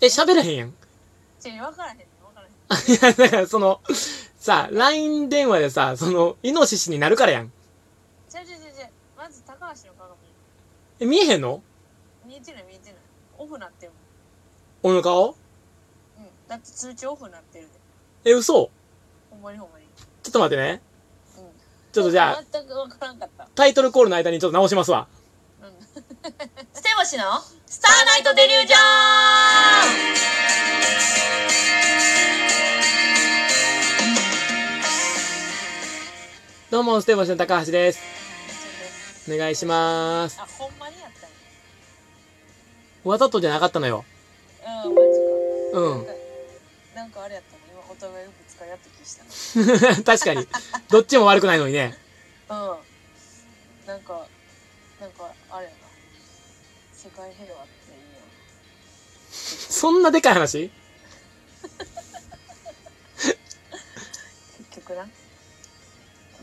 え、喋れへんやん。ちょ、わからへんわからへん。いや、だからその、さ、LINE 電話でさ、その、イノシシになるからやん。ちゃうちゃうちゃうちゃう。まず高橋の鏡。え、見えへんの？見えてない見えてない。オフなってる俺の顔もん。うん。だって通知オフなってるで。え、嘘？ほんまにほんまに。ちょっと待ってね。うん。ちょっとじゃあ、全くわからんかった。タイトルコールの間にちょっと直しますわ。うん。ステボシのスターナイトデリュージョどうも、ステボシの高橋です。ンお願いします。あ、ほんまにやったんや。わざとじゃなかったのよ。うん、マジか。うんなんか。なんかあれやったの今お互いよく使い合った気した 確かに。どっちも悪くないのにね。な。うん。なんか、なんかあれやな。世界平和っていいよ。そんなでかい話？結局な。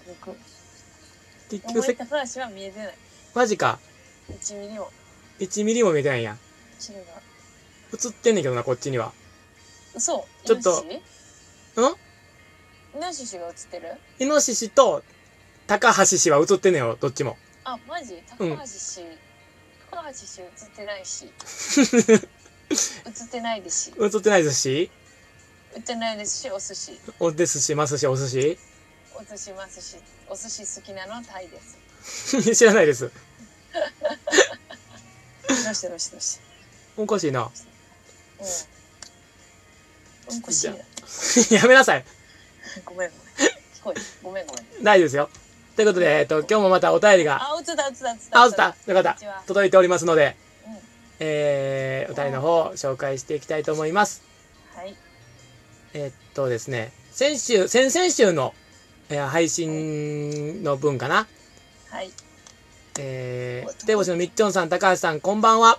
結局。結局せ、思い高橋は見えてない。マジか。1ミリも。1ミリも見えてないんや。チルが。映ってんねんけどな、こっちには。嘘ちょっとん？イノシシが映ってる？イノシシと高橋氏は映ってんねんよ、どっちも。あ、マジ？高うん橋氏、高橋氏映ってないし。映ってないですし。映ってないですし、映ってないですし、お寿司。おですし、ますし、お寿司？お寿司ますし、お寿司好きなのはタイです。知らないです。どうしてどうしてどうして？おかしいな。うん。うんこしいな。やめなさい。ごめんごめん。聞こえごめんごめん。大丈夫ですよ。ということで、えっと、今日もまたお便りが、あ、映った映った映った。あ、映ったよかった。届いておりますので、うん。えー、お便りの方、紹介していきたいと思います。はい。えっとですね、先週、先々週の、えー配信の分かな。はい。えー、手星のみっちょんさん、高橋さん、こんばんは。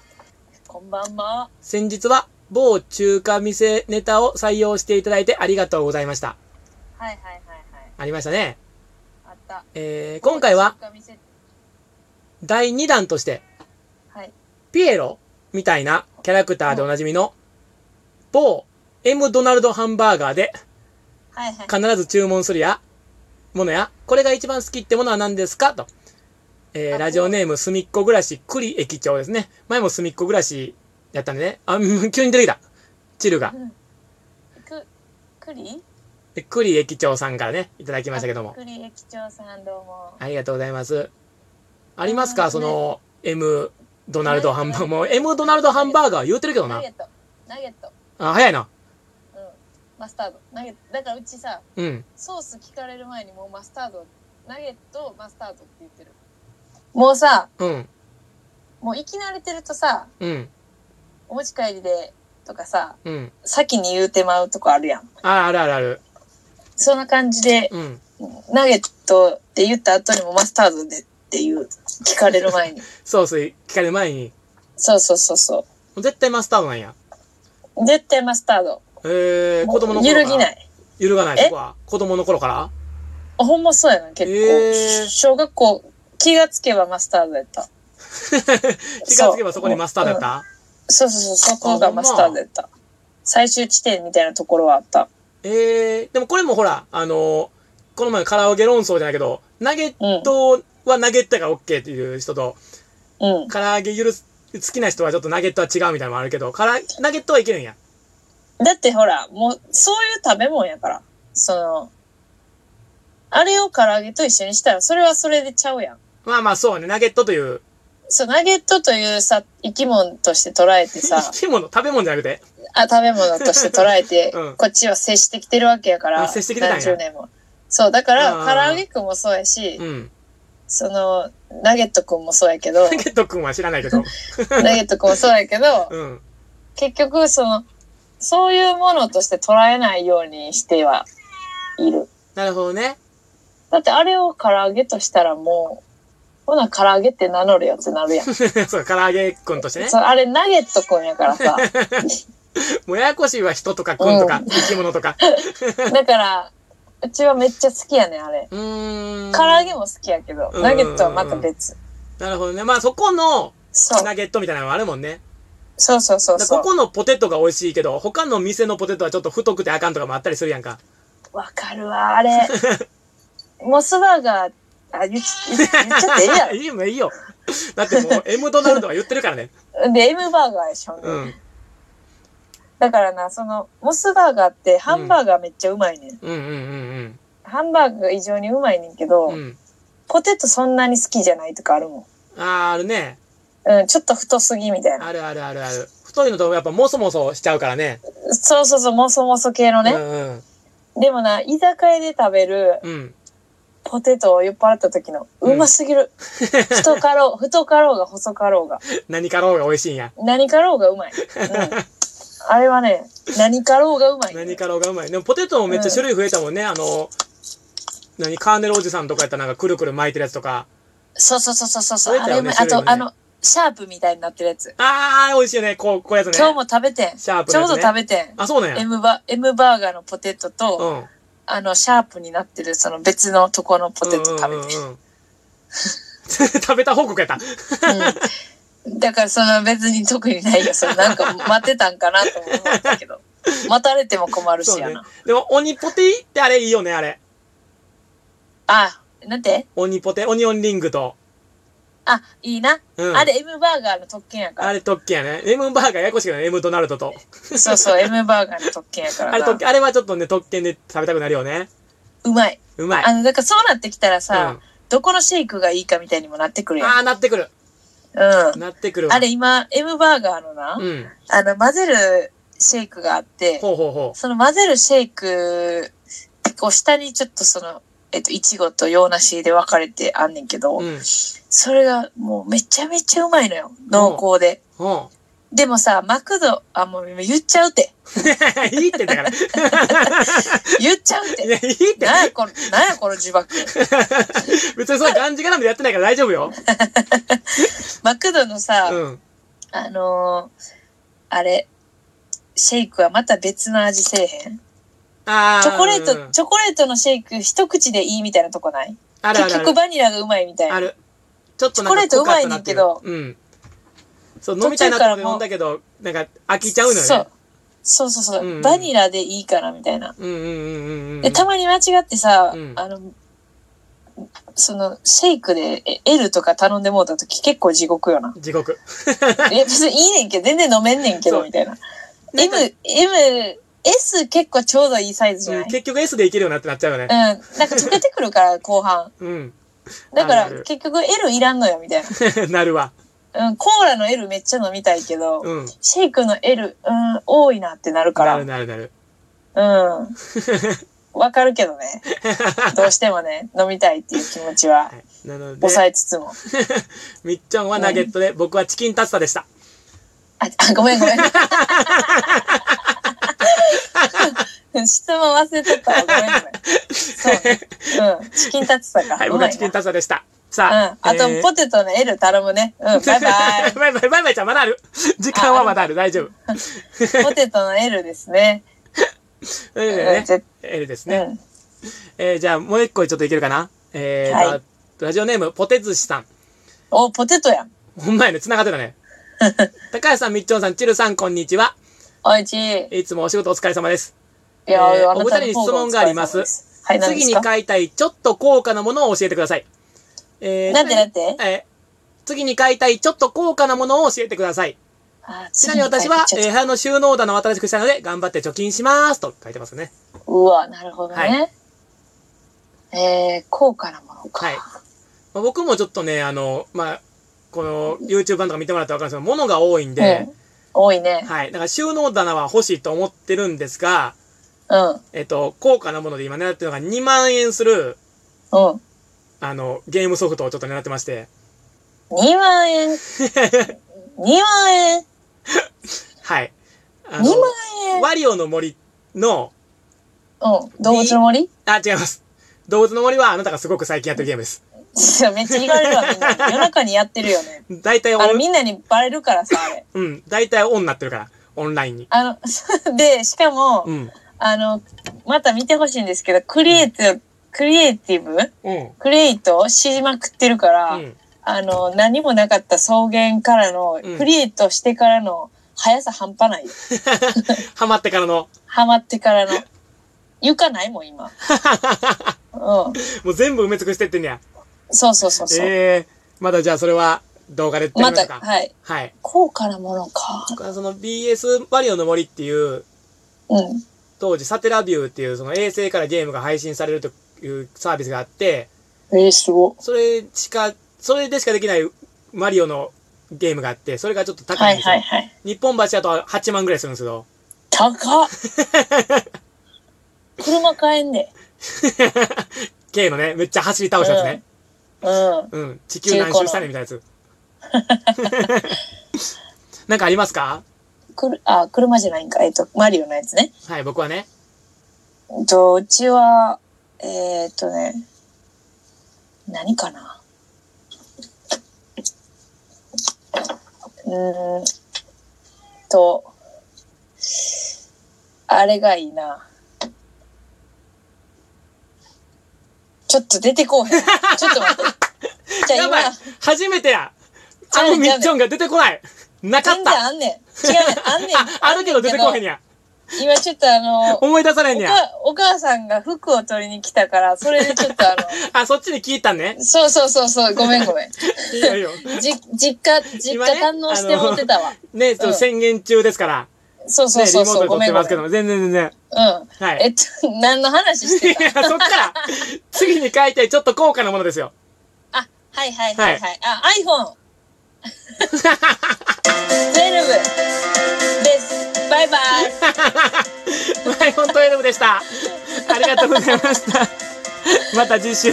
こんばんは。先日は、某中華店ネタを採用していただいてありがとうございました。はいはいはいはい。ありましたね。た。えー、今回は、第2弾として、はい。ピエロみたいなキャラクターでおなじみの、某 M ドナルドハンバーガーではいはい。必ず注文するや、ものや、これが一番好きってものは何ですか？と。えー、あラジオネームすみっこ暮らし栗駅長ですね。前もすみっこ暮らしやったんでね。あ、うん急に出てきた。チルが。うんく、くり？で栗駅長さんからね、いただきましたけども。くり駅長さんどうも。ありがとうございます。ありますか？その、M ドナルドハンバーガー。もう M ドナルドハンバーガー言うてるけどなナゲ。ット。ナゲット。あ、早いな。うん。マスタード。ナゲット。だからうちさ、うん。ソース聞かれる前にもうマスタード、ナゲット、マスタードって言ってる。もうさ、うん。もう生き慣れてるとさ、うん。お持ち帰りでとかさ、うん。先に言うてまうとこあるやん。あ、あるあるある。そんな感じで、うん。ナゲットって言った後にもマスタードでっていう、聞かれる前に。ソース聞かれる前に、そうそうそうそ絶対マスタードなんや。う。絶対マスタード。えー、子供の頃から。揺るぎない。揺るがない、えそこは。子供の頃から？あ、ほんまそうやな、結構。えー小学校、気がつけばマスタードやった。気がつけばそこにマスタードやった？そうそうそう、そこがマスタードやった。最終地点みたいなところはあった。えー、でもこれもほら、あのーこの前のカラオケ論争じゃないけど、ナゲうんットはナゲットが OK っていう人と、うん。唐揚げ許す、好きな人はちょっとナゲットは違うみたいなのもあるけど、からナゲットはいけるんや。だってほら、もう、そういう食べ物やから。その、あれを唐揚げと一緒にしたら、それはそれでちゃうやん。まあまあそうね、ナゲットという、そう、ナゲットというさ、生き物として捉えてさ 生、き物、食べ物じゃなくて。あ、食べ物として捉えて、うんこっちは接してきてるわけやから、あ接してきてたんや何十年も。そう、だから、あー唐揚げくんもそうやし、うん。その、ナゲットくんもそうやけど ナ、ゲット君は知らないけど。ナゲットくんもそうやけど、うん。結局、その、そういうものとして捉えないようにしてはいる。なるほどね。だってあれを唐揚げとしたらもう、ほな唐揚げって名乗るやつなるやん。そう、唐揚げ君としてね。そうあれナゲットくんやからさ。もうややこしいわ、人とか君とか、生き物とか。だから、うちはめっちゃ好きやねん、あれ。うーん。唐揚げも好きやけど、うんナゲットはまた別。なるほどね。まあそこの。ナゲットみたいなのがあるもんね。そうそうそうそう。ここのポテトが美味しいけど、他の店のポテトはちょっと太くてあかんとかもあったりするやんか。わかるわ、あれ。モスバーガー、あ、言っ言っ言っちゃってええや いいよ、いいよ。だってもう、M ドナルドが言ってるからね。ろ。で、M バーガーでしょ、ねうん。だからな、その、モスバーガーってハンバーガーめっちゃうまいねん。うんうんうんハンバーガーが異常にうまいねんけど、うん。うん。ポテトそんなに好きじゃないとかあるもん。あー、あるね。うん、ちょっと太すぎみたいな。あるあるあるある。太いのとやっぱもそもそしちゃうからね。そうそうそう、もそもそ系のね。うんうん。でもな、居酒屋で食べるうん。ポテトを酔っ払った時の、うんうますぎる。太かろう、太かろうが細かろうが。何かろうが美味しいんや。何かろうがうまい。うん。あれはね、何かろうがうまい、何かろうがうまい。でもポテトもめっちゃ種類増えたもんね。あの、何カーネルおじさんとかやったらなんかくるくる巻いてるやつとか。そうそうそうそうそう。ねあれも、あと、あの、シャープみたいになってるやつ。あー、美味しいよね。こう、こうやつね。今日も食べてん。シャープちょうど食べてん。あ、そうなんや。M バ M バーガーのポテトと、うん。あの、シャープになってる、その別のとこのポテト食べて。うんうんうんうん食べた報告やった。うん。だからその別に特にないよ。それなんか待ってたんかなと思ったけど。待たれても困るしやな。。でも、オニポティってあれいいよね、あれ。あ、なんて？オニポテ、オニオンリングと。あ、いいな。うん。あれ M バーガーの特権やから。あれ特権やね。M バーガーややこしいけどね、M ドナルドと。そうそう、M バーガーの特権やからな。あれ特権、あれはちょっとね、特権で食べたくなるよね。うまい。うまい。あの、だからそうなってきたらさ、うんどこのシェイクがいいかみたいにもなってくるやん。あー、なってくる。うん。なってくるわ。あれ今、M バーガーのな、うん。あの、混ぜるシェイクがあって、ほうほうほその混ぜるシェイク、こう下にちょっとその、えっと、いちごと洋梨で分かれてあんねんけど、う。うん。それがもうめちゃめちゃうまいのよ。濃厚で。ほでもさ、マクド、あ、もう言っちゃうって。う。いいってだから。い 言っちゃうって。や、いいって。なんやこの、なんやこの呪縛。別にそれがんじがらめでやってないから大丈夫よ。マクドのさ、うん。あのーあれ、シェイクはまた別の味せえへん？チョコレート、うんチョコレートのシェイク一口でいいみたいなとこない？結あるあるある局バニラがうまいみたいな。ある。ちょっとなんかチョコレートうまいねんけどううん。そう、飲みたいなと思って飲んだけど、なんか飽きちゃうのよね。そう。そうそうそう、うんうんバニラでいいかなみたいな。うんうんうんうんうん。で、たまに間違ってさ、うんあの、その、シェイクでえ L とか頼んでもうた時結構地獄よな。地獄。いや、別にいいねんけど、全然飲めんねんけど、みたいな。なんか M、M、S 結構ちょうどいいサイズじゃない、うん結局 S でいけるようになってなっちゃうよねうん。。なんか溶けてくるから、後半。うん。だから結局 L いらんのよ、みたいな るわ。な。うん、コーラの L めっちゃ飲みたいけど、うん。シェイクの L、うん、多いなってなるかなら。るなるなる。うん。わかるけどね。どうしてもね、飲みたいっていう気持ちははい。なので、抑えつつも。みっちょんはナゲットで、僕はチキンタツタでした。あ、あごめんごめん。質問忘れとったわ。ごめんごめん。そうね。うん。チキンタツタか。はい、僕はいチキンタツタでした。うん。さあ、あと、えーポテトの L 頼むね。うん。バイバイ。バイバイ、バイバイちゃん、まだある。時間はまだある、大丈夫。ポテトの L ですね。ね L ですね。うん。えー、じゃあ、もう一個ちょっといけるかな？えーと、はいラジオネーム、ポテ寿司さん。お、ポテトやん。ほんまやね、繋がってたね。高橋さん、みっちょんさん、チルさん、こんにちは。おいちい。いつもお仕事お疲れ様です。いや、えーお二人に質問がありますはい、次に買いたい、ちょっと高価なものを教えてください。えーなんでなんで？えー次に買いたい、ちょっと高価なものを教えてください。あちなみに私は、えー部屋の収納棚を新しくしたいので、頑張って貯金します。と書いてますね。うわ、なるほどね。えー、高価なものか。はい。まあ僕もちょっとね、あの、まあ、この YouTube 版とか見てもらったらわかるんですけど、物が多いんでうん、。多いね。はい。だから収納棚は欲しいと思ってるんですが、うん。うん。えっと、高価なもので今狙ってるのが2万円する、あの、ゲームソフトをちょっと狙ってまして、2万円？2万円？はい。あ2万円？ワリオの森の、うん。動物の森？あ、違います。動物の森はあなたがすごく最近やってるゲームです。めっちゃ言われるわ、みんなに。夜中にやってるよね。大体オあの、ン、みんなにバレるからさ、あれ。うん、大体オンになってるから、オンラインに。あの、で、しかも、うん。あの、また見てほしいんですけど、クリエイティブ、クリエイティブ？うん。クリエイトしまくってるから、うん。あの、何もなかった草原からの、うんクリエイトしてからの速さ半端ないよ。ハマってからの。ハマってからの。床ない？もん、今。うん。もう全部埋め尽くしてってんねや。そうそうそうそう。ええまだじゃあそれは動画でまた。はい。はい。高価なものか。その BS マリオの森っていう、うん。当時サテラビューっていうその衛星からゲームが配信されるというサービスがあって、えー、すご。それしか、それでしかできないマリオのゲームがあって、それがちょっと高はいいんですよ。はいはい。日本橋だと8万ぐらいするんですよ。高っ 車買えんで。K のね、めっちゃ走り倒したやつね。うん。うん。地球何周したねみたいなやつ。なんかありますか？くる、あ、車じゃないんか。えっと、マリオのやつね。はい、僕はね。えっと、うちは、えーっとね、何かな？うーんと、あれがいいな。ちょっと出てこうへん。ちょっと待って。じゃあやばい今、初めてやあのミッチョンが出てこないなかっ全た然あんねん。違うねん。あんねん。あ、あるけど出てこへんや。今ちょっとあの、思い出されんねや。おかお母さんが服を取りに来たから、それでちょっとあ あ、そっちに聞いたんねの、。そうそうそうそう、ごめんごめん。いいよいいよ。じ、実家、実今ね家堪能してもってたわ。ね、ちょっと宣言中ですから。そうそね、うそうそう、リモートで撮っ。てますけども、全然全然。はい。えっと、何の話していや、たそっから、次に書いてちょっと高価なものですよ。あ、はいはいはいはい。あ、iPhone。12です。バイバイ。ライオン12でした。ありがとうございました。また次週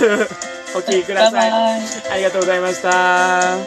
お聞きください。バイバイ。ありがとうございました。